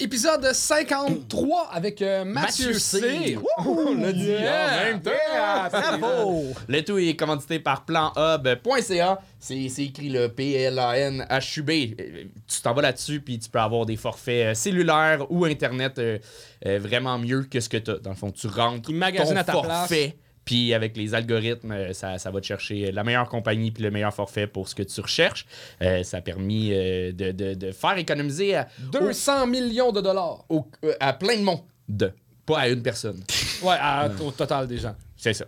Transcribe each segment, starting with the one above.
Épisode 53 avec euh, Mathieu, Mathieu C. C. On l'a dit Yeah! en même temps. Yeah! Bravo! Le tout est commandité par planhub.ca. C'est écrit le P-L-A-N-H-U-B. Euh, Tu t'en vas là-dessus, puis tu peux avoir des forfaits euh, cellulaires ou Internet euh, euh, vraiment mieux que ce que tu as. Dans le fond, tu rentres ton à ta forfait. Puis avec les algorithmes, euh, ça, ça va te chercher la meilleure compagnie puis le meilleur forfait pour ce que tu recherches. Euh, ça a permis euh, de, de- de faire économiser à, 200 millions de dollars. au- euh, à plein de monde. De, pas à une personne. Ouais, à- au total des gens. C'est ça.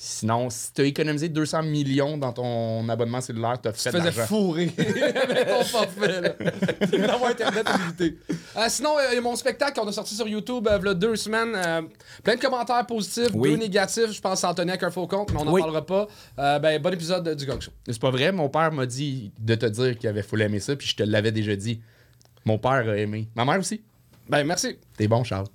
Sinon, si tu as économisé 200 millions dans ton abonnement cellulaire, tu as fait Tu de faisais l'argent. fourrer avec ton forfait. là. Internet illimité. Euh, sinon, euh, il y a mon spectacle qu'on a sorti sur YouTube euh, il y a deux semaines. euh, plein de commentaires positifs, Oui. deux négatifs. Je pense que c'est Anthony avec un faux compte, mais on n'en Oui. parlera pas. Euh, ben, bon épisode de- du Gong Show. C'est pas vrai, mon père m'a dit de te dire qu'il avait full aimé ça, puis je te l'avais déjà dit. Mon père a aimé. Ma mère aussi. Ben, merci. T'es bon, Charles.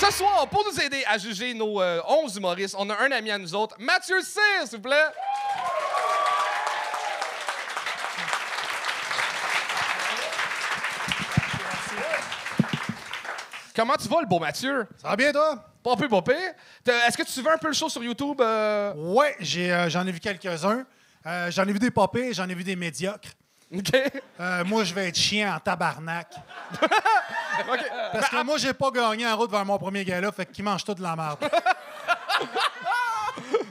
Ce soir, pour nous aider à juger nos euh, 11 humoristes, on a un ami à nous autres, Mathieu Cyr, s'il vous plaît. Comment tu vas, le beau Mathieu? Ça va bien, toi? Pas peu, pas pire. T'as- Est-ce que tu veux un peu le show sur YouTube? euh? Ouais, euh, j'en ai vu quelques-uns. Euh, j'en ai vu des popés, j'en ai vu des médiocres. OK. Euh, moi, je vais être chien en tabarnak. Parce que moi, j'ai pas gagné en route vers mon premier gala, fait qu'il mange tout de la merde.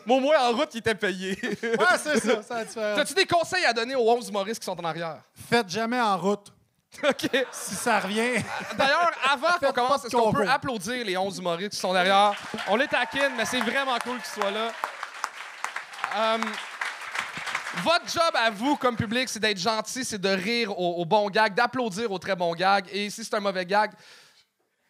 Moi, au moins, en route, il était payé. Ouais, c'est ça, ça a. T'as-tu des conseils à donner aux 11 humoristes qui sont en arrière? Faites jamais en route. OK. Si ça revient, D'ailleurs, avant qu'on commence, est-ce qu'on peut applaudir les 11 humoristes qui sont derrière? On les taquine, mais c'est vraiment cool qu'ils soient là. Euh, votre job à vous, comme public, c'est d'être gentil, c'est de rire au, au bon gag, d'applaudir au très bon gag. Et si c'est un mauvais gag,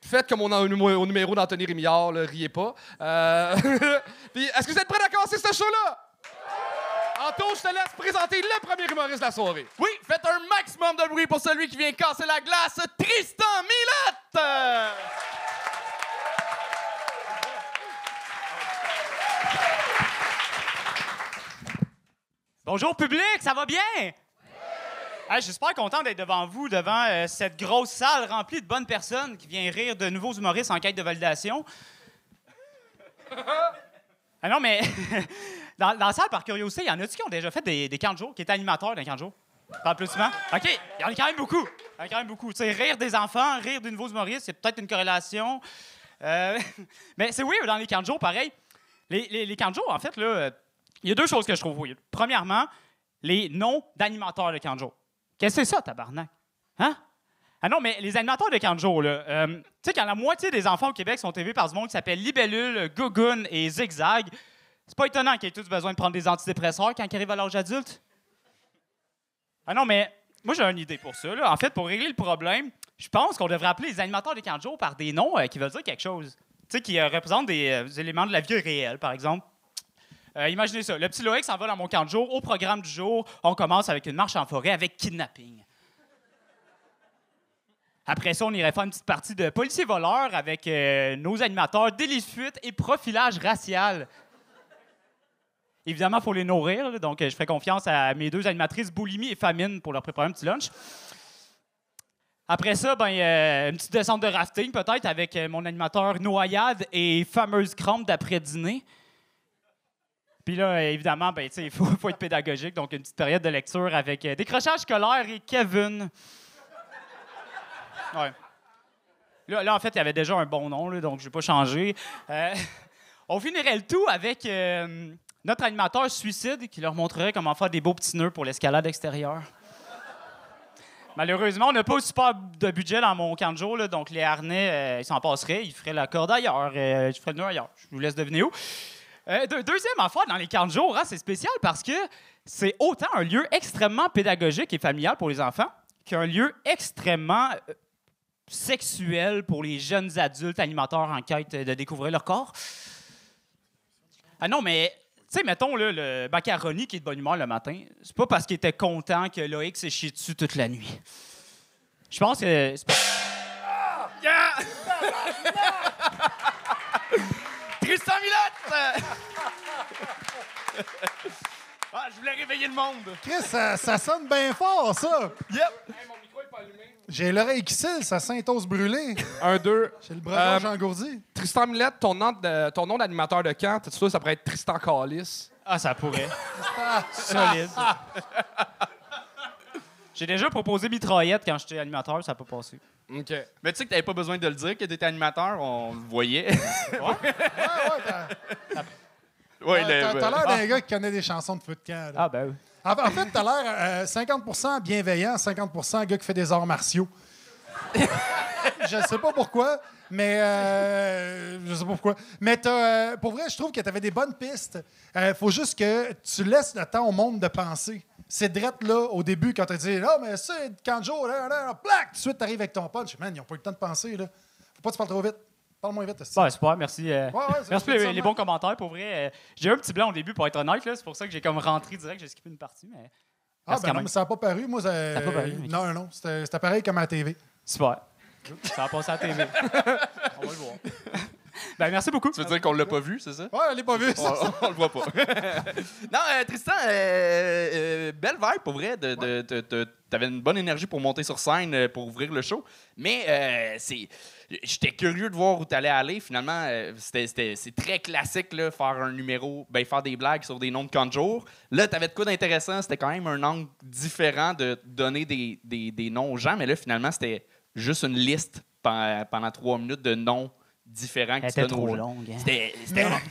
faites comme on a au numé- au numéro d'Anthony Rémillard, là, riez pas. Euh, Puis, est-ce que vous êtes prêts à commencer ce show-là? Anto, je te laisse présenter le premier humoriste de la soirée. Oui, faites un maximum de bruit pour celui qui vient casser la glace, Tristan Millette! Bonjour public, ça va bien? Hey, je suis super content d'être devant vous, devant euh, cette grosse salle remplie de bonnes personnes qui viennent rire de nouveaux humoristes en quête de validation. ah non, mais dans, dans la salle, par curiosité, il y en a-tu qui ont déjà fait des, des camps de jour, qui étaient animateurs d'un camp de jour? Par applaudissement? OK, il y en a quand même beaucoup. Il y en a quand même beaucoup. Tu sais, rire des enfants, rire de nouveaux humoristes, c'est peut-être une corrélation. Euh, mais c'est oui, dans les camps de jour, pareil. Les, les, les camps de jour, en fait, là, euh, il y a deux choses que je trouve weird. Premièrement, les noms d'animateurs de jour. Qu'est-ce que c'est ça, tabarnak? Hein? Ah non, mais les animateurs de jour, là, euh, tu sais, quand la moitié des enfants au Québec sont élevés par ce monde qui s'appelle Libellule, Gugun et Zigzag, c'est pas étonnant qu'ils aient tous besoin de prendre des antidépresseurs quand ils arrivent à l'âge adulte. Ah non, mais moi, j'ai une idée pour ça. En fait, pour régler le problème, je pense qu'on devrait appeler les animateurs de jour par des noms euh, qui veulent dire quelque chose. Tu sais, qui euh, représentent des éléments de la vie réelle, par exemple. Euh, imaginez ça. Le petit Loïc s'en va dans mon camp de jour. Au programme du jour, on commence avec une marche en forêt avec kidnapping. Après ça, on irait faire une petite partie de policiers voleurs avec euh, nos animateurs, délit fuite et profilage racial. Évidemment, il faut les nourrir, donc euh, je ferai confiance à mes deux animatrices Boulimie et Famine pour leur préparer un petit lunch. Après ça, ben, une petite descente de rafting peut-être avec mon animateur Noyade et fameuse crampe d'après-dîner. Puis là, évidemment, ben, il faut, être pédagogique, donc une petite période de lecture avec euh, décrochage scolaire et Kevin. Ouais. Là, là, en fait, il y avait déjà un bon nom, donc je vais pas changer. Euh, on finirait le tout avec euh, notre animateur suicide qui leur montrerait comment faire des beaux petits nœuds pour l'escalade extérieure. Malheureusement, on n'a pas pas de budget dans mon camp de jour, donc les harnais, euh, ils s'en passeraient, ils feraient la corde ailleurs, je ferais le nœud ailleurs. Je vous laisse deviner où. Euh, deux- deuxième affaire dans les camps de jour, hein, c'est spécial parce que c'est autant un lieu extrêmement pédagogique et familial pour les enfants qu'un lieu extrêmement euh, sexuel pour les jeunes adultes animateurs en quête de découvrir leur corps. Ah non, mais, tu sais, mettons, là, le macaroni qui est de bonne humeur le matin, c'est pas parce qu'il était content que Loïc s'est chié dessus toute la nuit. Je pense que. c'est pas- Yeah! Tristan Millette! Ah, je voulais réveiller le monde. Chris, ça, ça sonne bien fort, ça. Yep. mon micro est pas allumé. J'ai l'oreille qui cille, ça Saint-Os brûlé. Un, deux. J'ai le bras Euh, engourdi. Tristan Millette, ton nom de- ton nom d'animateur de camp, t'es sûr ça pourrait être Tristan Callis? Ah, ça pourrait. Solide. J'ai déjà proposé mitraillette quand j'étais animateur, ça n'a pas passé. OK. Mais tu sais que t'avais pas besoin de le dire que t'étais animateur, on le voyait. Ouais, ouais, t'as ouais, t'as- le- t'as l'air d'un gars qui connaît des chansons de feu de camp. là. Ah, ben oui. En, en fait, t'as l'air euh, 50% bienveillant, 50% gars qui fait des arts martiaux. je sais pas pourquoi, mais euh, je sais pas pourquoi. Mais t'as, euh, pour vrai, je trouve que tu avais des bonnes pistes. Il faut juste que tu laisses le temps au monde de penser. C'est drette là, au début, quand tu dit Ah, mais c'est Kanjo, là, là, là, plac, tout de suite, t'arrives avec ton punch. Man, ils ont pas eu le temps de penser. Là. Faut pas que tu parles trop vite. Parle moins vite. Bon, super, merci. euh, Ouais, ouais, merci pour les, bons commentaires, pour vrai. Euh, j'ai eu un petit blanc au début, pour être honnête, là, c'est pour ça que j'ai comme rentré direct, j'ai skippé une partie, mais... Ah, ben non, même. mais ça n'a pas paru. Moi, ça... Ça a pas paru, ok. Non, non. C'était c'était pareil comme à la TV. Super. Ça va passer à la TV. On va le voir. Ben, merci beaucoup. Tu veux dire qu'on l'a pas vu, c'est ça? Ouais, elle n'est pas vue. on, ça. on le voit pas. non, euh, Tristan, euh, euh, belle vibe pour vrai. De, de- de- de- T'avais une bonne énergie pour monter sur scène, pour ouvrir le show. Mais euh, c'est, j'étais curieux de voir où t'allais aller. Finalement, c'était, c'était- c'est très classique, là, faire un numéro, ben, faire des blagues sur des noms de Conjure. Là, t'avais de quoi d'intéressant. C'était quand même un angle différent de donner des, des- des noms aux gens. Mais là, finalement, c'était juste une liste pen- pendant trois minutes de noms différents que Elle était trop longue. hein. C'était,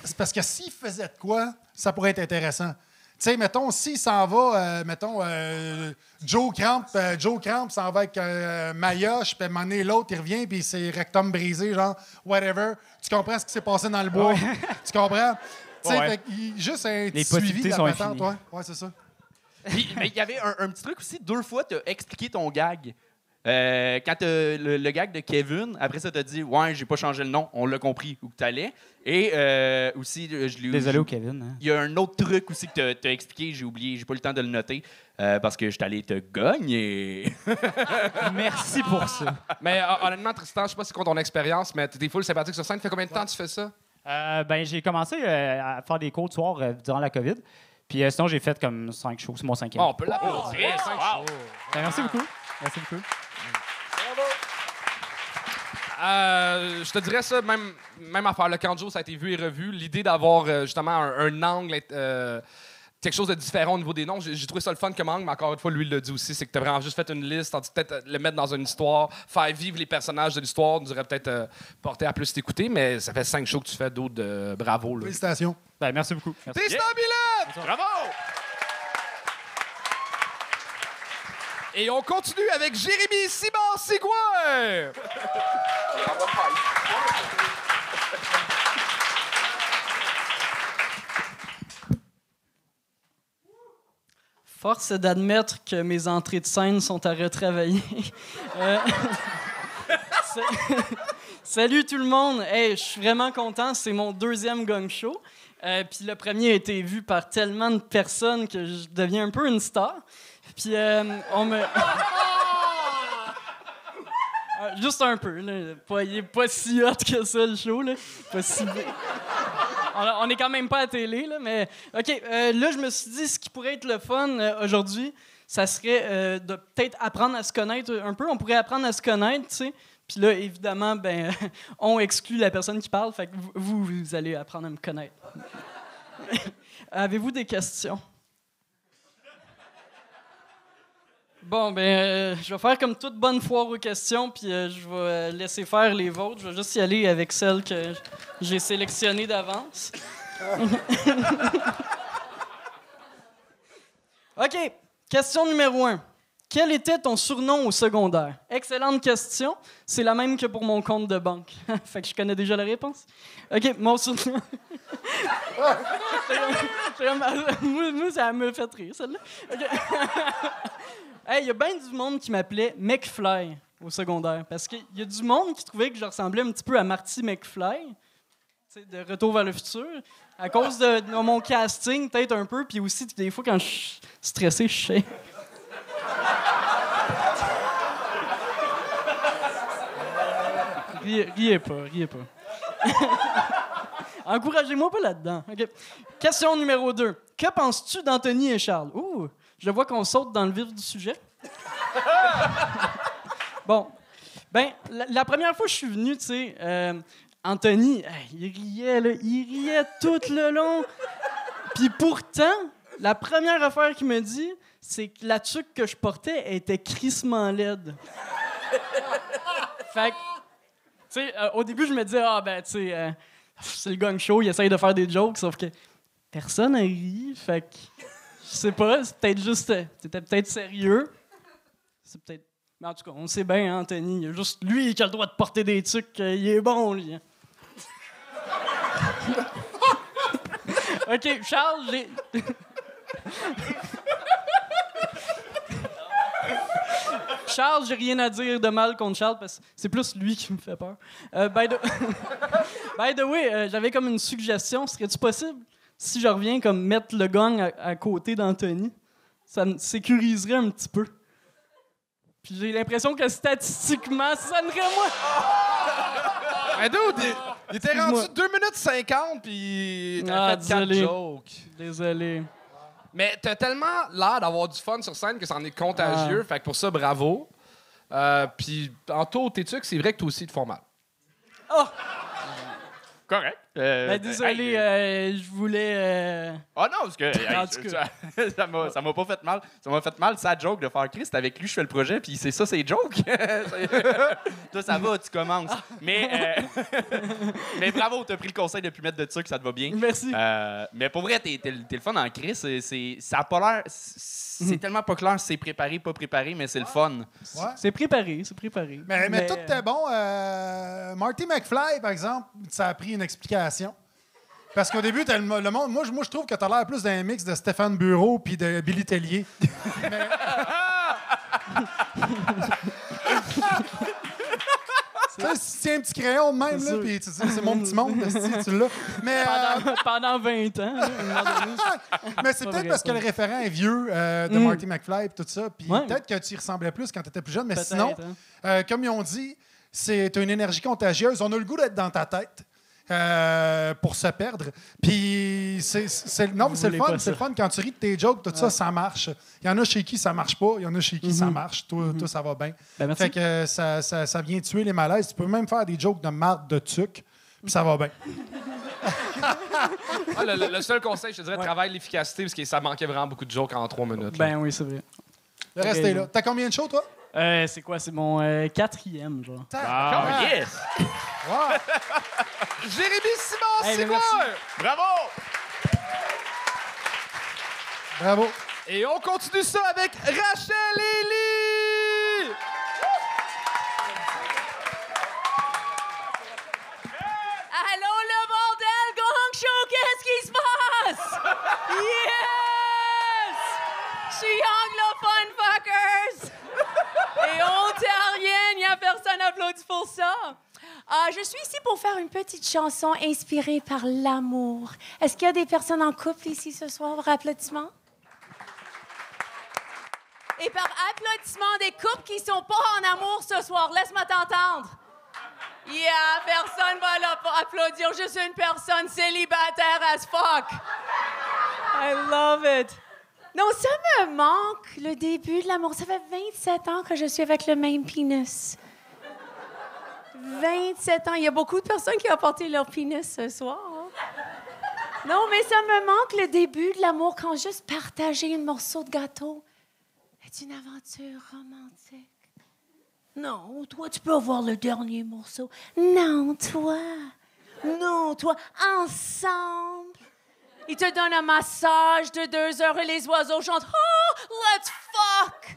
c'est parce que s'il faisait de quoi, ça pourrait être intéressant. Tu sais, mettons, s'il s'en va, euh, mettons, euh, Joe Cramp, euh, Joe Cramp s'en va avec euh, Mayoche, puis à un moment donné, l'autre, il revient, puis c'est rectum brisé, genre, whatever. Tu comprends ce qui s'est passé dans le bois? tu comprends? Tu sais, Ouais. fait qu'il- juste un Les petit suivi possibilités de la sont patente, infinies. ouais. Ouais, c'est ça. Puis, mais il y avait un, un petit truc aussi. Deux fois, tu as expliqué ton gag. Euh, quand t'as le, le gag de Kevin, après ça, tu as dit Ouais, j'ai pas changé le nom, on l'a compris où tu allais. Et euh, aussi, euh, je l'ai Désolé au Kevin. hein. Il y a un autre truc aussi que tu as, expliqué, j'ai oublié, j'ai pas eu le temps de le noter, euh, parce que je suis allé te gagner. Merci pour ça. Mais honnêtement, Tristan, je sais pas si c'est ton expérience, mais t'es full sympathique sur scène. Ça fait combien de temps que tu fais ça? Euh, ben, j'ai commencé euh, à faire des cours de soir euh, durant la COVID. Puis euh, sinon, j'ai fait comme cinq shows. C'est mon cinquième. Oh, on peut l'applaudir. Cinq wow. shows. Ben, merci beaucoup. Merci beaucoup. Euh, je te dirais ça, même, même affaire. Le Kanjo, ça a été vu et revu. L'idée d'avoir euh, justement un, un angle, euh, quelque chose de différent au niveau des noms, j'ai trouvé ça le fun comme angle, mais encore une fois, lui, il l'a dit aussi, c'est que tu as vraiment juste fait une liste, tandis que peut-être le mettre dans une histoire, faire vivre les personnages de l'histoire, nous aurait peut-être euh, porté à plus t'écouter, mais ça fait cinq shows que tu fais d'autres de bravo. Là. Félicitations. Ben, merci beaucoup. Merci. Tristan Millette! Bravo! Et on continue avec Jérémy Simon Sigouin! Force d'admettre que mes entrées de scène sont à retravailler. Euh, sa- Salut tout le monde! Hey, je suis vraiment content, c'est mon deuxième gong show. Euh, Puis le premier a été vu par tellement de personnes que je deviens un peu une star. Puis euh, on me. Ah, Juste un peu, là. Pas, il est pas si hot que ça, le show, là. Pas si... on, on est quand même pas à télé, là, mais... OK, euh, là, je me suis dit, ce qui pourrait être le fun euh, aujourd'hui, ça serait euh, de peut-être apprendre à se connaître un peu. On pourrait apprendre à se connaître, tu sais. Puis là, évidemment, ben, on exclut la personne qui parle, fait que vous, vous allez apprendre à me connaître. Avez-vous des questions? Bon, ben, euh, je vais faire comme toute bonne foire aux questions, puis euh, je vais euh, laisser faire les vôtres. Je vais juste y aller avec celles que j'ai sélectionnées d'avance. OK. Question numéro un. Quel était ton surnom au secondaire? Excellente question. C'est la même que pour mon compte de banque. fait que je connais déjà la réponse. OK, mon surnom. Moi, ça me fait rire, celle-là. OK. Hey, il y a bien du monde qui m'appelait McFly au secondaire. Parce qu'il y a du monde qui trouvait que je ressemblais un petit peu à Marty McFly, de Retour vers le futur. À cause de, mon casting, peut-être un peu. Puis aussi, des fois, quand je suis stressé, je sais. Riez, pas, riez pas. Encouragez-moi pas là-dedans. Question numéro 2. Que penses-tu d'Anthony et Charles? Ouh, je vois qu'on saute dans le vif du sujet. bon. Ben, la, première fois que je suis venu, tu sais, euh, Anthony, il riait, là, il riait tout le long. Puis pourtant, la première affaire qu'il me dit, c'est que la tuque que je portais était crissement laide. fait que, tu sais, euh, au début, je me disais, ah, ben, tu sais, euh, c'est le gang show, il essaye de faire des jokes, sauf que personne n'a ri. Fait que, je sais pas, c'est peut-être juste, c'était peut-être sérieux. C'est peut-être. Mais en tout cas, on sait bien, hein, Anthony, il y a juste lui qui a le droit de porter des trucs, euh, il est bon, lui. hein. OK, Charles, j'ai. Charles, j'ai rien à dire de mal contre Charles parce que c'est plus lui qui me fait peur. Euh, by, the... by the way, euh, j'avais comme une suggestion. Serait-tu possible, si je reviens, comme mettre le gang à, à côté d'Anthony? Ça me sécuriserait un petit peu. Puis j'ai l'impression que statistiquement, ça sonnerait moi. Mais dude, il, il était rendu 2 minutes 50 puis t'as Ah, fait 4 désolé. jokes. Désolé. Mais t'as tellement l'air d'avoir du fun sur scène que c'en est contagieux. Fait que pour ça, bravo. Euh, puis en tout, t'es sûr que c'est vrai que toi aussi, ils te font mal? Correct. Euh, Ben, désolé, hey, euh, je voulais. euh, Ah non, parce que hey, En tout ça ça m'a ça m'a pas fait mal. Ça m'a fait mal sa joke de faire Christ avec lui je fais le projet puis c'est ça c'est joke. Toi ça va, tu commences. Mais euh, mais bravo, t'as pris le conseil de plus mettre de ça que ça te va bien. Merci. Euh, mais pour vrai, t'es, t'es le- t'es le fun en Chris. C'est, c'est- ça a pas l'air. C'est Mhm. tellement pas clair si c'est préparé, pas préparé, mais c'est le fun. Ouais. C'est préparé, c'est préparé. Mais, mais tout est bon. Euh, Marty McFly, par exemple, ça a pris une explication. Parce qu'au début, le, le monde. Moi, je- moi, je trouve que t'as l'air plus d'un mix de Stéphane Bureau puis de Billy Tellier. Mais- si tu un petit crayon de même, C'est là, puis tu dis, c'est mon petit monde, esti, tu l'as. Mais, euh, Pendant, pendant 20 ans. mais c'est peut-être parce que le référent est vieux euh, de Mm. Marty McFly et tout ça. Puis Ouais. peut-être que tu y ressemblais plus quand tu étais plus jeune. Mais sinon, hein. euh, comme ils ont dit, c'est une énergie contagieuse. On a le goût d'être dans ta tête. Euh, pour se perdre. Puis c'est c'est- non, c'est le fun, c'est le fun quand tu ris de tes jokes, tout ça, ça marche. Il y en a chez qui ça marche pas, il y en a chez qui ça Mhm. marche. Toi, toi, ça va bien. Ben, merci. Fait que euh, ça, ça, ça vient tuer les malaises. Tu peux même faire des jokes de marde de tuc, puis ça va bien. Ah, le, seul conseil, je te dirais, travaille l'efficacité parce que ça manquait vraiment beaucoup de jokes en 3 minutes. là. Ben oui, c'est vrai. Le reste Ok. est là. T'as combien de shows, toi? Euh, c'est quoi? C'est mon euh, quatrième, genre. Ah, yes! Wow. Jérémy Simon, Hey. Bravo! Bravo. Et on continue ça avec Rachel Ellie! Allô le bordel, Gang Show, qu'est-ce qui se passe? Yes! Je suis anglophone, fuckers! Et ontarienne, il n'y a personne applaudi pour ça. Ah, je suis ici pour faire une petite chanson inspirée par l'amour. Est-ce qu'il y a des personnes en couple ici ce soir? Applaudissements? Et par applaudissements des couples qui sont pas en amour ce soir, laisse-moi t'entendre. Yeah, personne va là pour applaudir. Je suis une personne célibataire as fuck. I love it. Non, ça me manque, le début de l'amour. Ça fait 27 ans que je suis avec le même pénis. 27 ans. Il y a beaucoup de personnes qui ont apporté leur pénis ce soir. hein. Non, mais ça me manque le début de l'amour quand juste partager un morceau de gâteau est une aventure romantique. Non, toi, tu peux avoir le dernier morceau. Non, toi. Non, toi. Ensemble. Il te donne un massage de deux heures et les oiseaux chantent Oh, let's fuck!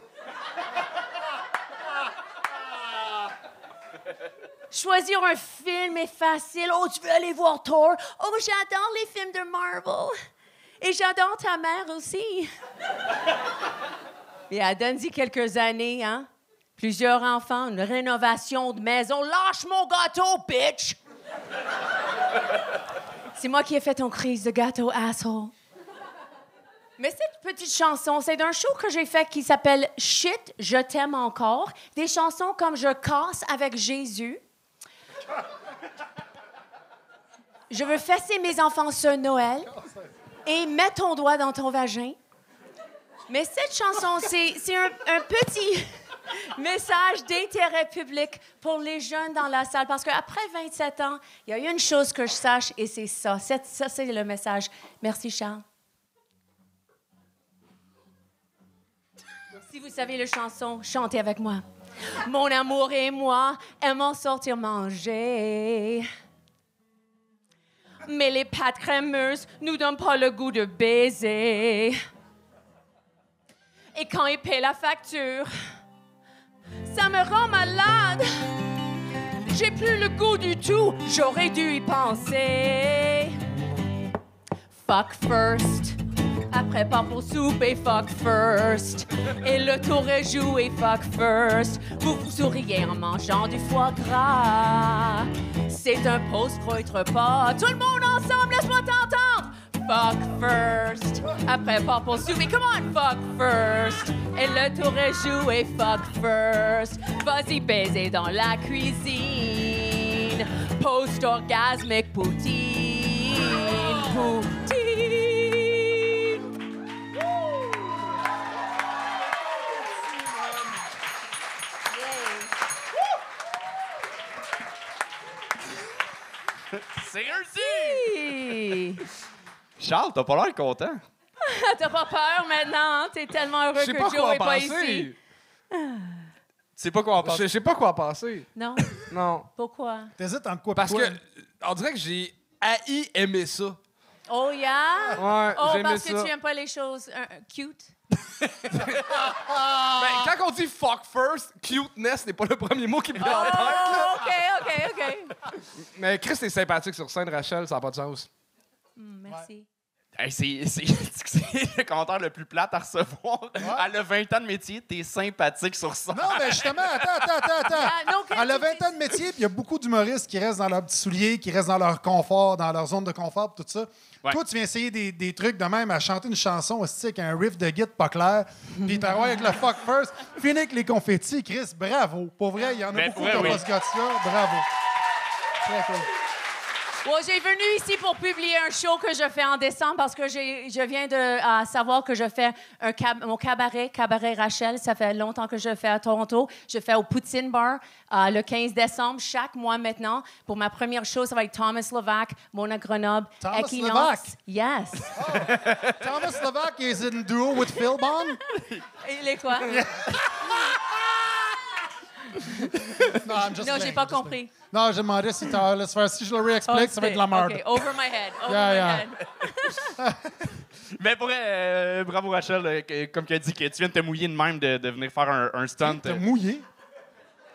Choisir un film est facile. Oh, tu veux aller voir Thor? Oh, j'adore les films de Marvel. Et j'adore ta mère aussi. Et à donne quelques années, hein? Plusieurs enfants, une rénovation de maison. Lâche mon gâteau, bitch! C'est moi qui ai fait ton crise de gâteau, asshole. Mais cette petite chanson, c'est d'un show que j'ai fait qui s'appelle Shit, je t'aime encore. Des chansons comme Je casse avec Jésus. Je veux fesser mes enfants ce Noël et mettre ton doigt dans ton vagin. Mais cette chanson, c'est un, un petit message d'intérêt public pour les jeunes dans la salle. Parce qu'après 27 ans, il y a une chose que je sache et c'est ça. Ça, c'est le message. Merci, Charles. Vous savez la chanson, chantez avec moi. Mon amour et moi aimons sortir manger. Mais les pâtes crémeuses nous donnent pas le goût de baiser. Et quand il paie la facture, ça me rend malade. J'ai plus le goût du tout, j'aurais dû y penser. Fuck first. Après pas pour souper, fuck first. Et le tour est joué, fuck first. Vous vous souriez en mangeant du foie gras. C'est un post-croître repas. Tout le monde ensemble, laisse-moi t'entendre. Fuck first. Après pas pour souper, come on, fuck first. Et le tour est joué, fuck first. Vas-y baiser dans la cuisine. Post-orgasmique poutine. Poutine. C'est réussi! Charles, t'as pas l'air content. T'as pas peur maintenant? hein? T'es tellement heureux Je sais que pas Joe quoi est en pas ici. penser. Tu sais pas quoi en Je penser. je sais pas quoi en penser. Non? Non. Pourquoi? T'hésites entre quoi Parce quoi? que, on dirait que j'ai haï aimer ça. Oh, yeah? Ouais, Oh, parce ça. que tu aimes pas les choses euh, euh, cute? Dit fuck first, cuteness n'est pas le premier mot qui me vient en tête. Oh, OK, OK, OK. Mais Chris est sympathique sur scène, Rachel, ça n'a pas de sens. Hmm, merci. Hey, c'est, c'est, c'est le commentaire le plus plate à recevoir. Elle a 20 ans de métier, t'es sympathique sur ça. Non, mais justement, attends, attends, attends, attends. Ah, non, quand Elle a tu 20 dis- ans de métier, puis il y a beaucoup d'humoristes qui restent dans leurs petits souliers, qui restent dans leur confort, dans leur zone de confort, pis tout ça. Ouais. Toi, tu viens essayer des, des trucs de même, à chanter une chanson aussi avec un riff de guitare pas clair, puis t'as avec le fuck first, fini avec les confettis. Chris, bravo. Pour vrai, il y en a Mais beaucoup qui vrai, ont oui. pas ce gars-là. Bravo. Très cool. Bon, j'ai venu ici pour publier un show que je fais en décembre parce que je viens de euh, savoir que je fais un cab- mon cabaret, Cabaret Rachel. Ça fait longtemps que je fais à Toronto. Je fais au Poutine Bar euh, le 15 décembre, chaque mois maintenant. Pour ma première show, ça va être Thomas Levac, Mona Grenoble, Thomas Equinox. Levac? Yes. Thomas Levac is in duo with Phil Bond? Il est quoi? Non, I'm just j'ai pas I'm compris. playing. Non, j'ai demandé si, t'as- laisse faire. si je le réexplique, ça va être de la merde. OK, over my head. Over Yeah, my yeah. head. Mais pour vrai, euh, bravo Rachel, euh, que- comme tu as dit, que tu viens de te mouiller de même de, de venir faire un, un stunt. T'as mouillé.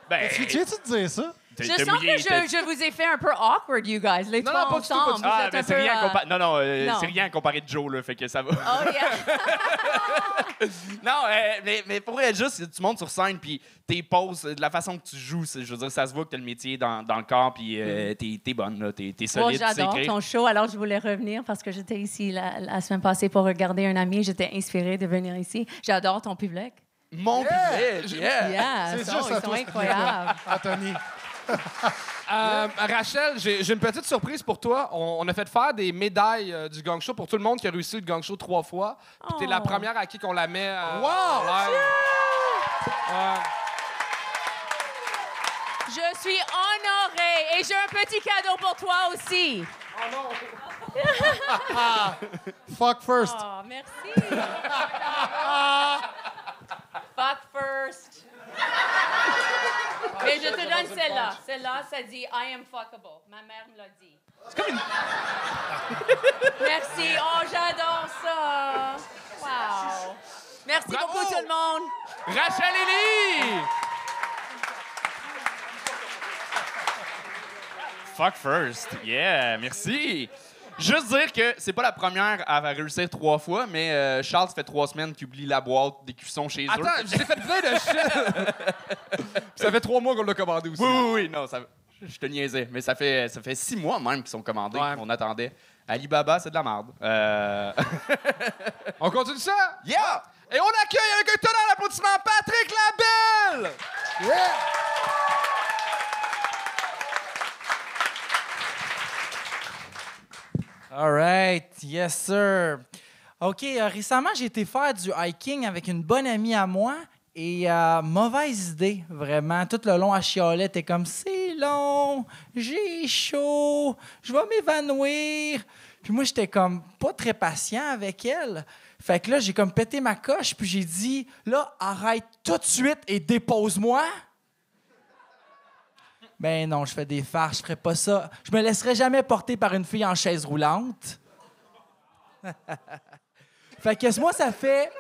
Ben, Tu viens-tu de dire ça? Je sens mouillé, que je, je vous ai fait un peu awkward, you guys. Les Non, trois non, pas du tout, pas ensemble. tout. Ah, un c'est rien, euh, compa- non, non, euh, non. c'est rien comparé de Joe, là, fait que ça va. Oh, yeah. non, euh, mais, mais pour vrai, juste, tu montes sur scène, puis tes poses, de la façon que tu joues, je veux dire, ça se voit que t'as le métier dans, dans le corps, puis euh, t'es, t'es bonne, là, t'es, t'es Bon, solide, tu sais Mm. Oh, j'adore ton show. Alors, je voulais revenir parce que j'étais ici la, la semaine passée pour regarder un ami. J'étais inspirée de venir ici. J'adore ton public. Mon Yeah! public, yeah! Yeah, C'est ils sont, incroyables. Anthony. Euh, Rachel, j'ai une petite surprise pour toi. On, on a fait faire des médailles euh, du gang show pour tout le monde qui a réussi le gang show trois fois. Puis t'es la Oh. première à qui qu'on la met. euh, Wow! en live. Ouais. Je suis honorée et j'ai un petit cadeau pour toi aussi. Fuck first. Oh, merci. Fuck first. Mais je te donne celle-là. Celle-là, ça dit I am fuckable. Ma mère me l'a dit. Merci. Oh, j'adore ça. Wow. Merci Bravo. beaucoup, tout le monde. Rachel Ellie! Fuck first. Yeah, merci. Juste dire que c'est pas la première à réussir trois fois, mais euh, Charles, ça fait trois semaines qu'il oublie la boîte des cuissons chez eux. Attends, j'ai fait plein de shit. Puis ça fait trois mois qu'on l'a commandé aussi. Oui, oui, oui, non, ça, je te niaisais, mais ça fait, ça fait six mois même qu'ils sont commandés, Ouais. qu'on attendait. Alibaba, c'est de la merde. Euh... On continue ça? yeah! Et on accueille avec un tonnerre d'applaudissements Patrick Labelle! Yes, sir. OK, euh, récemment, j'ai été faire du hiking avec une bonne amie à moi. Et euh, mauvaise idée, vraiment. Tout le long, à chialer, t'es comme c'est long, j'ai chaud, je vais m'évanouir. Puis moi, j'étais comme pas très patient avec elle. Fait que là, j'ai comme pété ma coche, puis j'ai dit là, arrête tout de suite et dépose-moi. Ben non, je fais des farces, je ferais pas ça. Je me laisserais jamais porter par une fille en chaise roulante. fait que moi, ça fait.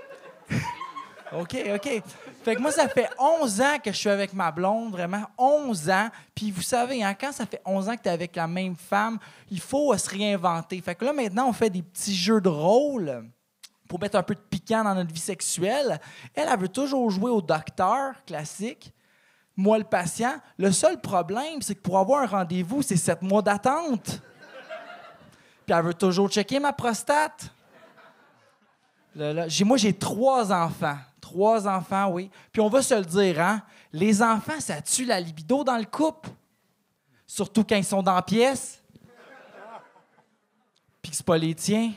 OK, OK. Fait que moi, ça fait 11 ans que je suis avec ma blonde, vraiment 11 ans. Puis vous savez, hein, quand ça fait 11 ans que tu es avec la même femme, il faut se réinventer. Fait que là, maintenant, on fait des petits jeux de rôle pour mettre un peu de piquant dans notre vie sexuelle. Elle, elle veut toujours jouer au docteur classique. Moi, le patient. Le seul problème, c'est que pour avoir un rendez-vous, c'est 7 mois d'attente. Puis elle veut toujours checker ma prostate. Moi, j'ai trois enfants. Trois enfants, oui. Puis on va se le dire, hein? Les enfants, ça tue la libido dans le couple. Surtout quand ils sont dans la pièce. Puis que c'est pas les tiens.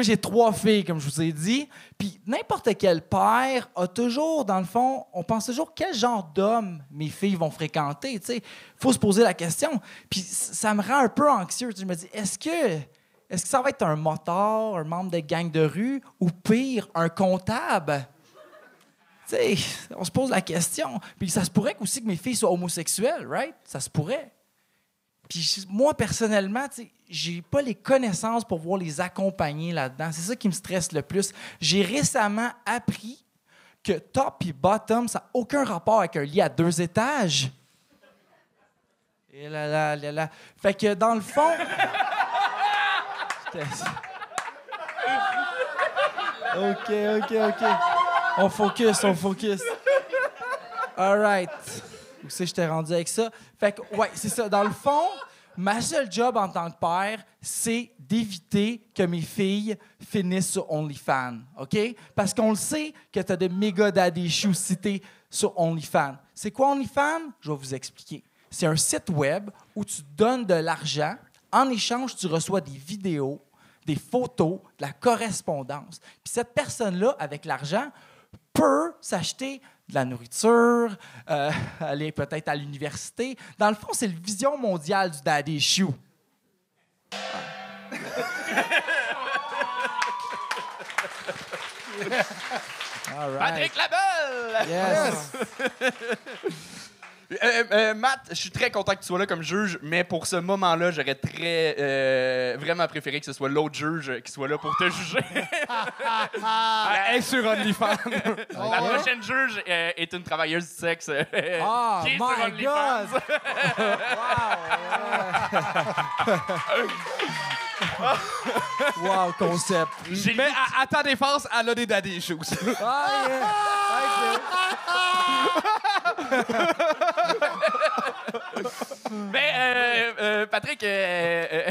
J'ai trois filles, comme je vous ai dit. Puis n'importe quel père a toujours, dans le fond, on pense toujours quel genre d'homme mes filles vont fréquenter. Il faut se poser la question. Puis ça me rend un peu anxieux. Je me dis, est-ce que, est-ce que ça va être un motard, un membre de gang de rue, ou pire, un comptable? On se pose la question. Puis ça se pourrait aussi que mes filles soient homosexuelles, right? Ça se pourrait. Puis moi, personnellement, j'ai pas les connaissances pour pouvoir les accompagner là-dedans. C'est ça qui me stresse le plus. J'ai récemment appris que top et bottom, ça n'a aucun rapport avec un lit à deux étages. Et là, là, là, là. Fait que dans le fond. OK, OK, OK. On focus, on focus. All right. Où c'est t'ai rendu avec ça? Fait que, ouais, c'est ça. Dans le fond, ma seule job en tant que père, c'est d'éviter que mes filles finissent sur OnlyFans, OK? Parce qu'on le sait que tu as de méga daddy issues sur OnlyFans. C'est quoi OnlyFans? Je vais vous expliquer. C'est un site web où tu donnes de l'argent. En échange, tu reçois des vidéos, des photos, de la correspondance. Puis cette personne-là, avec l'argent, peut s'acheter de la nourriture, euh, aller peut-être à l'université. Dans le fond, c'est le vision mondiale du daddy issue. All right. Patrick Labelle! Yes. Euh, euh, Matt, je suis très content que tu sois là comme juge, mais pour ce moment-là, j'aurais très euh, vraiment préféré que ce soit l'autre juge qui soit là pour te juger. Elle est sur OnlyFans. La prochaine juge euh, est une travailleuse du sexe. euh, Oh qui est sur my OnlyFans. God! wow! wow, concept. Mais à, à ta défense, elle a des daddy issues. Ah, yeah. Mais euh, euh, Patrick, euh,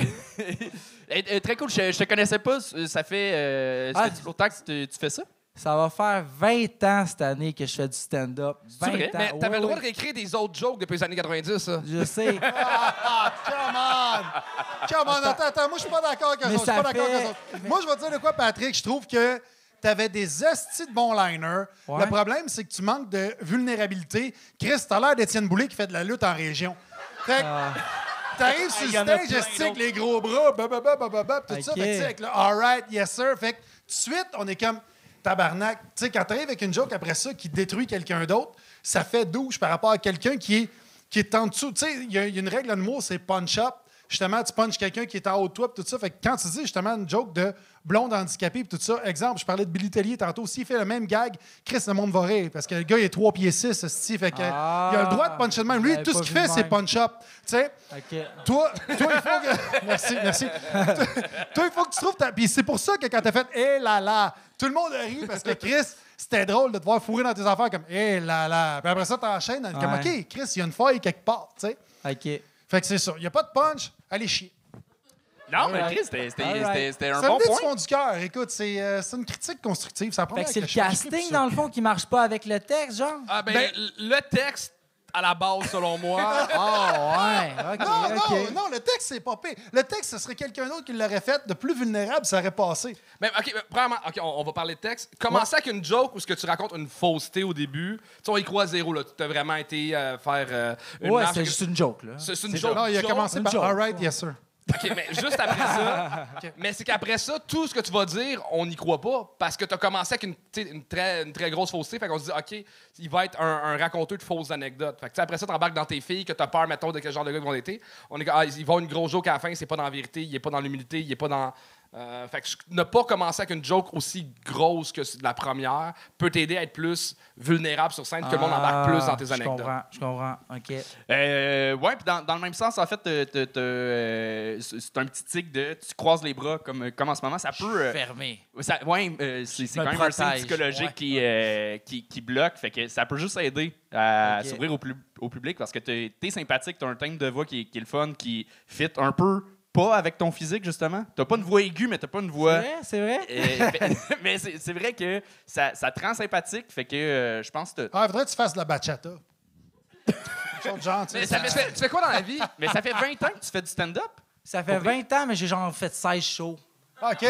très cool. Je, je te connaissais pas. Ça fait, euh, Ah. du longtemps que tu, tu fais ça? Ça va faire 20 ans cette année que je fais du stand-up. 20 vrai? ans. Mais t'avais le droit de réécrire des autres jokes depuis les années 90, ça. Je sais. Ah, come on! Come on, attends, attends. Moi, je suis pas d'accord avec eux Mais autres. Je suis ça pas d'accord fait- avec eux autres. Moi, je vais te dire de quoi, Patrick. Je trouve que tu avais des estis de bons liners. Ouais. Le problème, c'est que tu manques de vulnérabilité. Chris, t'as l'air d'Étienne Boulay qui fait de la lutte en région. Fait que Ah. t'arrives sur le stage, plein estique, d'autres. les gros bras, bababa, bababa, tout ça. Ok. Fait que, tu sais, avec le all right, yes sir. Fait que tout de suite, on est comme tabarnak. Tu avec une joke après ça qui détruit quelqu'un d'autre, ça fait douche par rapport à quelqu'un qui est, qui est en dessous. Tu sais, il y, a une règle en humour, c'est punch-up. Justement, tu punches quelqu'un qui est en haut de toi, pis tout ça. Fait que quand tu dis justement une joke de blonde handicapée, pis tout ça, exemple, je parlais de Billy Tellier tantôt, s'il fait le même gag, Chris, le monde va rire, parce que le gars, il est 3 pieds 6, esti, fait que, Ah. il a le droit de puncher de même. Lui, tout ce qu'il fait, c'est punch-up. Tu sais, OK. toi, toi, il faut que. Merci, merci. toi, il faut que tu trouves ta. Puis c'est pour ça que quand t'as fait Eh là là, tout le monde a ri parce que Chris, c'était drôle de te voir fourrer dans tes affaires comme Eh là là. Puis après ça, t'enchaînes comme Ouais. OK, Chris, il y a une faille quelque part, tu sais. OK. Fait que c'est ça. Il n'y a pas de punch, allez chier. Non, mais. Chris, c'était- un Ça bon point. fond du cœur. Écoute, c'est euh, c'est une critique constructive. Ça prend Fait que c'est le casting, dans le fond, qui marche pas avec le texte, genre? Ah, ben, Ben- le texte, à la base, selon moi. Oh, ouais. Non, non, non, le texte, c'est pas pire. Le texte, ce serait quelqu'un d'autre qui l'aurait fait de plus vulnérable, ça aurait passé. Mais, OK, mais, premièrement, OK, on, on va parler de texte. Commencer avec une joke où ce que tu racontes une fausseté au début? Tu sais, on y croit zéro, là. Tu as vraiment été euh, faire euh, une Ouais, c'est juste une joke, là. C'est une joke. Non, il a joke. commencé une par joke. All right, yes, sir. OK, mais juste après ça, mais c'est qu'après ça, tout ce que tu vas dire, on n'y croit pas parce que tu as commencé avec une, très, très grosse fausseté. Fait qu'on se dit, OK, il va être un, raconteur de fausses anecdotes. Fait que après ça, tu embarques dans tes filles, que tu as peur, mettons, de quel genre de gars ils vont être. On est ah, ils vont une grosse joke à la fin, c'est pas dans la vérité, il est pas dans l'humilité, il est pas dans. Euh, fait que ne pas commencer avec une joke aussi grosse que la première peut t'aider à être plus vulnérable sur scène, que le monde embarque plus dans tes Ah, Je anecdotes. comprends, je comprends. OK. Euh, ouais, puis dans, dans le même sens, en fait, euh, c'est un petit tic de tu croises les bras comme, comme en ce moment. Ça peut. euh, Fermé. ça, ouais, euh, c'est quand même un signe protège, psychologique ouais. qui, euh, qui, qui bloque. Fait que ça peut juste aider à s'ouvrir au, public parce que t'es es sympathique, t'as un thème de voix qui est, qui est le fun, qui fit un peu pas avec ton physique, justement? T'as pas une voix aiguë, mais t'as pas une voix. Ouais, c'est vrai? Euh, fait- mais c'est c'est vrai que ça, ça te rend sympathique. Fait que euh, je pense que Ah, il faudrait que tu fasses de la bachata. Quelque chose de genre, tu sais. Mais ça fait- tu, fais, tu fais quoi dans la vie? Mais ça fait 20 ans que tu fais du stand-up? Ça fait 20 ans, mais j'ai genre fait 16 shows. OK.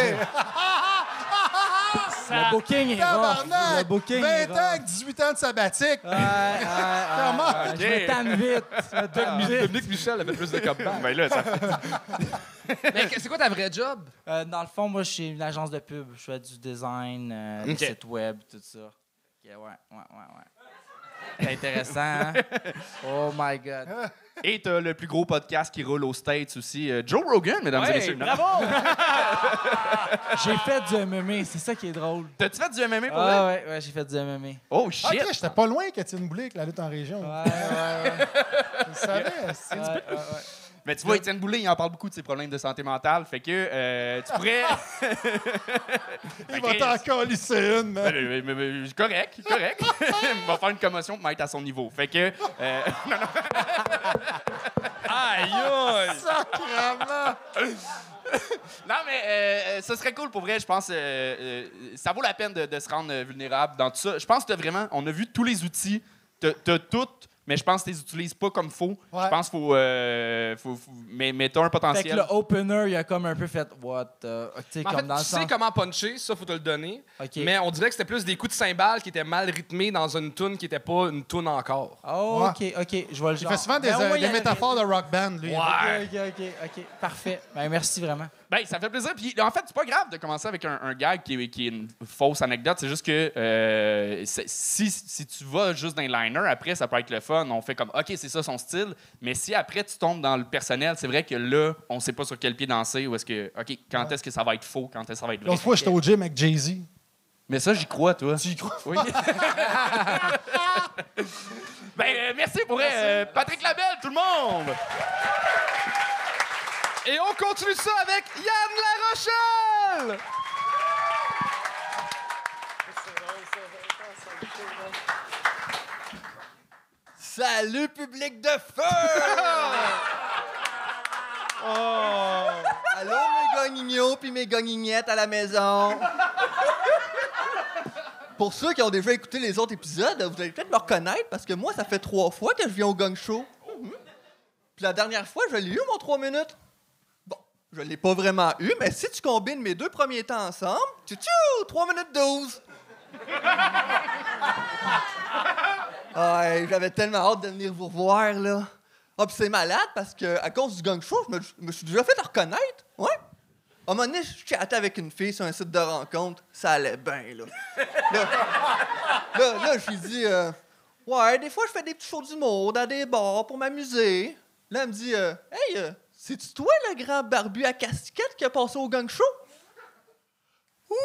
Le booking est rough. Le booking 20 est ans rough. avec 18 ans de sabbatique. Ouais, ouais. Comment? Je me tanne vite. Je me tanne vite. Dominique Michel avait plus de copains. Ben là, ça Mais c'est quoi ta vraie job? Euh, dans le fond, moi, je suis une agence de pub. Je fais du design, euh, Ok. des sites web, tout ça. Ok, ouais, ouais, ouais, ouais. C'est intéressant, hein? Oh my God. Et t'as le plus gros podcast qui roule aux States aussi, euh, Joe Rogan, mesdames et messieurs. bravo! j'ai fait du MMA, c'est ça qui est drôle. T'as-tu fait du MMA pour Ah vrai? ouais, ouais, j'ai fait du MMA. Oh shit! OK, j'étais pas loin qu'Étienne Boulay avec la lutte en région. Ouais, ouais, ouais. Le savais. c'est- Ouais, ouais, ouais. Mais tu vois, Étienne Boulay, il en parle beaucoup de ses problèmes de santé mentale. Fait que euh, tu pourrais. Il va t'en calisser une, man. Mais- mais- mais- correct, correct. il va faire une commotion pour m'être à son niveau. Fait que. euh, Aïe, aïe! Sacrement! non, mais euh, ce serait cool pour vrai. Je pense euh, euh, ça vaut la peine de, de se rendre euh, vulnérable dans tout ça. Je pense que vraiment. On a vu tous les outils. T'as t'as tout. Mais je pense que tu les utilises pas comme faut. Ouais. Je pense qu'il faut, euh, faut, faut- Mais, mais t'as un Fait que potentiel. le opener, il a comme un peu fait what? uh, tu sais, En comme fait, dans tu le sens. sais comment puncher, ça, faut te le donner. Mais on dirait que c'était plus des coups de cymbales qui étaient mal rythmés dans une tune qui était pas une tune encore. Oh, ok, ok, je vois le Il genre. fait souvent des, Ben, euh, des il métaphores de rock band, lui. Ouais. Ok, ok, ok, ok. Parfait. Ben, merci vraiment. Ben, ça fait plaisir. Puis, en fait, c'est pas grave de commencer avec un, un gag qui est, qui est une fausse anecdote. C'est juste que euh, si, si tu vas juste dans les liners, après, ça peut être le fun. On fait comme, OK, c'est ça son style. Mais si après, tu tombes dans le personnel, c'est vrai que là, on sait pas sur quel pied danser ou est-ce que, OK, quand est-ce que ça va être faux, quand est-ce que ça va être vrai? L'autre fois, j'étais au gym avec Jay-Z. Mais ça, j'y crois, toi. Tu y crois? Oui. ben, euh, merci pour euh, Patrick Labelle, tout le monde! Et on continue ça avec Yann La Rochelle! Salut, public de feu! oh! Allô, mes gagnignons puis mes gagninettes à la maison. Pour ceux qui ont déjà écouté les autres épisodes, vous allez peut-être me reconnaître parce que moi, ça fait trois fois que je viens au gang show. Puis la dernière fois, je l'ai eu, mon trois minutes. Je l'ai pas vraiment eu, mais si tu combines mes deux premiers temps ensemble, tchou 3 minutes 12. Ouais, j'avais tellement hâte de venir vous revoir, là. Ah, puis c'est malade parce que à cause du gang show, je me, je me suis déjà fait reconnaître. Ouais. À un moment donné, je chattais avec une fille sur un site de rencontre. Ça allait bien, là. Là, là, là, je lui dis, euh, ouais, des fois, je fais des petits shows d'humour dans des bars pour m'amuser. Là, elle me dit, euh, hey, euh, c'est-tu toi le grand barbu à casquette qui a passé au gang show? Oui,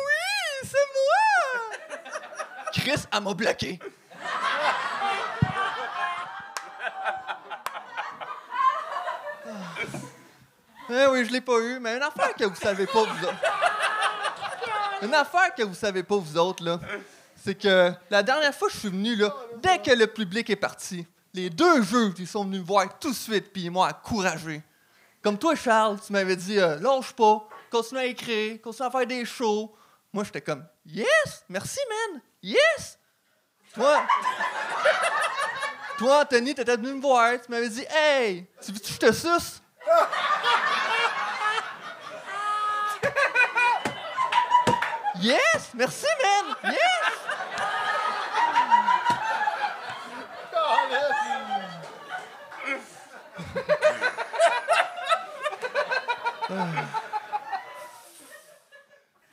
c'est moi! Chris, elle m'a bloqué. Eh oui, je l'ai pas eu, mais une affaire que vous savez pas, vous autres. Une affaire que vous savez pas, vous autres, là. C'est que la dernière fois que je suis venu, là, dès que le public est parti, les deux jeux, ils sont venus me voir tout de suite, puis ils m'ont encouragé. Comme toi, Charles, tu m'avais dit, euh, lâche pas, continue à écrire, continue à faire des shows. Moi, j'étais comme, yes, merci, man, yes. Moi, Toi, Anthony, t'étais venu me voir. Tu m'avais dit Hey, tu veux que je te suce? yes! Merci, man! Yes!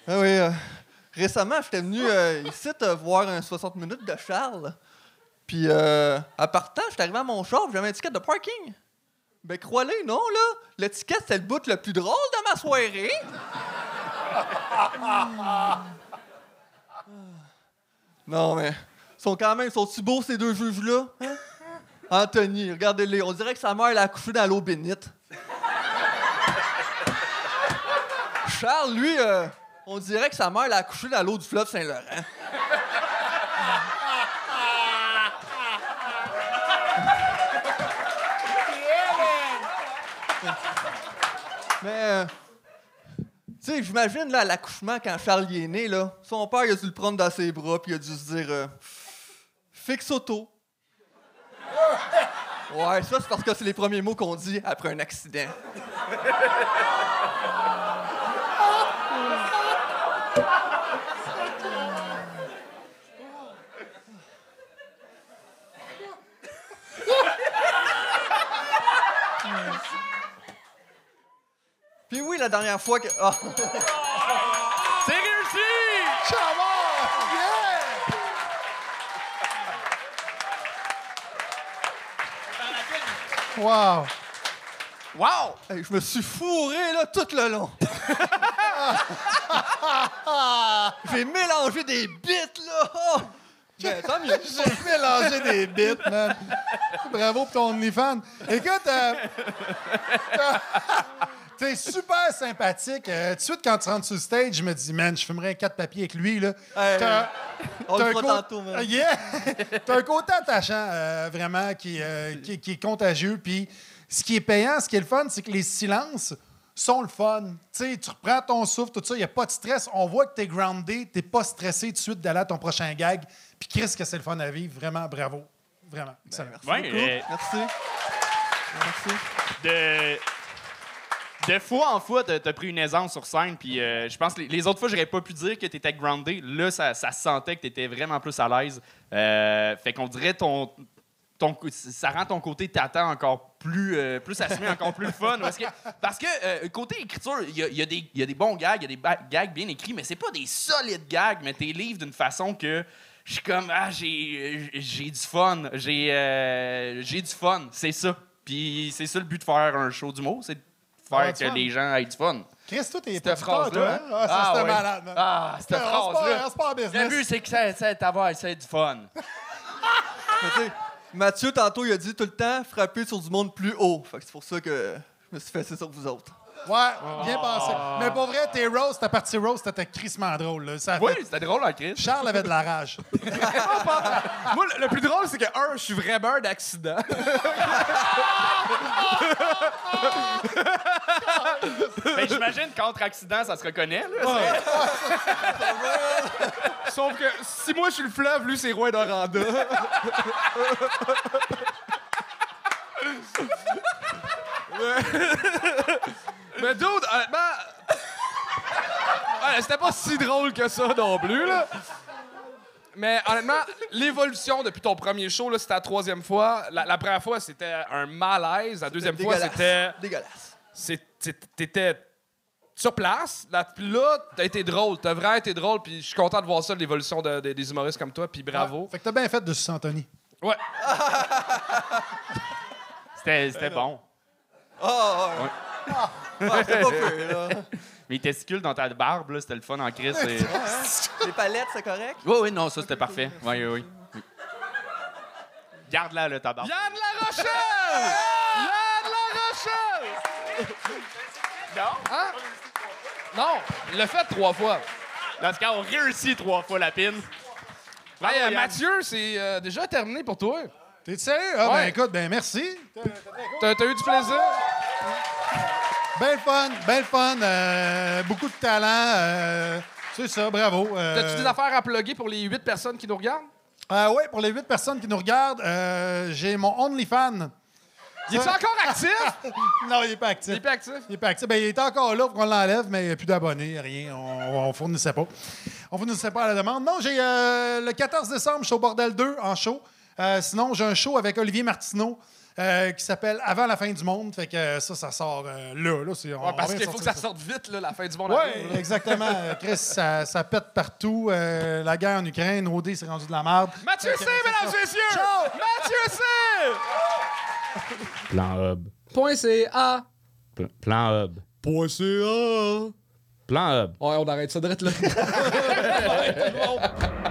Ah oui, euh, récemment, j'étais venu euh, ici te voir un 60 minutes de Charles. Puis, euh, à partant, j'étais arrivé à mon puis j'avais un ticket de parking. Ben, crois-le, non, là. L'étiquette, c'est le bout le plus drôle de ma soirée. non, mais. Ils sont quand même. Ils sont-tu beaux, ces deux juges-là? hein? Anthony, regardez-les. On dirait que sa mère, elle a accouché dans l'eau bénite. Charles, lui, euh, on dirait que sa mère, elle a accouché dans l'eau du fleuve Saint-Laurent. Mais, euh, tu sais, j'imagine, là, l'accouchement, quand Charles y est né, là, son père, il a dû le prendre dans ses bras, puis il a dû se dire euh, Fixe auto. Ouais, ça, c'est parce que c'est les premiers mots qu'on dit après un accident. La dernière fois que. ah. C'est réussi! Wow! Wow! Hey, je me suis fourré là tout le long. J'ai mélangé des bits là. Oh! Ben, tant mieux. J'ai mélangé des bits, man. Bravo pour ton OnlyFans. Écoute, euh, t'es super sympathique. Euh, tout de suite, quand tu rentres sur le stage, je me dis, man, je fumerais un quatre papiers avec lui. Là. Hey, T'as- On t'as le un fera cô- tantôt, man. Yeah! T'as un côté attachant, euh, vraiment, qui, euh, qui, qui est contagieux. Puis ce qui est payant, ce qui est le fun, c'est que les silences sont le fun. Tu sais, tu reprends ton souffle, tout ça, il n'y a pas de stress. On voit que tu es groundé, tu pas stressé tout de suite d'aller à ton prochain gag. Puis Chris, que c'est le fun à vivre. Vraiment, bravo. Vraiment. Excellent. Ouais, euh, Merci. Merci. de, de fois en fois, t'as as pris une aisance sur scène, puis euh, je pense que les, les autres fois, j'aurais pas pu dire que t'étais groundé. Là, ça, ça se sentait que t'étais vraiment plus à l'aise. Euh, fait qu'on dirait ton, ton, ça rend ton côté tata encore plus, euh, plus assumé, encore plus fun. Parce que, parce que euh, côté écriture, il y a, y a des- il y a des bons gags, il y a des gags bien écrits, mais c'est pas des solides gags, mais t'es livres d'une façon que je suis comme, ah, j'ai j'ai du fun, j'ai euh, j'ai du fun, c'est ça. Puis c'est ça le but de faire un show d'humour, c'est faire du que fun. les gens aient du fun. Chris, toi, t'es Cette phrase-là. toi, hein? Ah, ça, c'était ouais. malade, man. Ah, cette phrase-là. Le but, c'est que ça, ça, t'avoir, c'est du fun. Mais Mathieu, tantôt, il a dit tout le temps frapper sur du monde plus haut. Fait que c'est pour ça que je me suis fait sur vous autres. Ouais, bien pensé. Mais pour vrai, tes roasts, ta partie roast, c'était crissement drôle. là. Ça a Oui, fait- c'était drôle, hein, Chris. Charles avait de la rage. Moi, le- le plus drôle, c'est que, un, je suis vraiment un accident. Ben, j'imagine qu'entre accidents, ça se reconnaît. Là, Sauf que si moi, je suis le fleuve, lui, c'est Roy Doranda. Mais dude, honnêtement... Ouais, c'était pas si drôle que ça non plus, là. Mais honnêtement, l'évolution depuis ton premier show, là, c'était la troisième fois. La, la première fois, c'était un malaise. La deuxième fois, Dégueulasse. c'était... Dégueulasse. c'est- T'étais sur place. Là, puis là, t'as été drôle. T'as vraiment été drôle. Puis je suis content de voir ça, l'évolution de- de- des humoristes comme toi. Puis bravo. Fait que t'as bien fait de sucer Anthony. Ouais. C'était c'était bon. Ah, ouais. Ah, c'est pas peu, là. Mais les testicules dans ta barbe, là, c'était le fun en crise. et- Les palettes, c'est correct? Oui, oui, non, ça, c'était parfait. Oui, oui, oui. Garde-la, là, ta barbe. Yann La Rochelle! Yann La Rochelle! Non? Hein? Non, il l'a fait trois fois. Dans ce cas, on réussit trois fois la pine. Bravo, Hey, euh, Yann. Mathieu, c'est euh, déjà terminé pour toi. T'es sérieux? Ah, ben Ouais. écoute, ben merci. T'as t'as eu du plaisir? Belle fun, belle fun. euh, beaucoup de talent. euh, c'est ça, bravo. euh, T'as-tu des affaires à plugger pour les huit personnes qui nous regardent? Oui, pour les huit personnes qui nous regardent, j'ai mon OnlyFans. Il est encore actif? Non, il n'est pas actif. Il est pas actif? Il est pas actif. Ben, il est encore là, faut qu'on l'enlève, mais il n'y a plus d'abonnés, rien. On, on fournissait pas. On fournissait pas à la demande. Non, j'ai le 14 décembre, je suis au Bordel 2 en show. Sinon, j'ai un show avec Olivier Martineau euh, qui s'appelle Avant la fin du monde. Fait que euh, ça, ça sort euh, là. là c'est- on- Ouais, on parce qu'il faut que sortir ça sorte vite, là, la fin du monde. Oui, exactement. Chris, ça, ça pète partout. Euh, la guerre en Ukraine, OD, c'est rendu de la merde. Mathieu C, mesdames et messieurs! Mathieu C! Plan Hub. Point CA. Pl- Plan Hub. Point CA. Plan Hub. Ouais, on arrête ça direct là.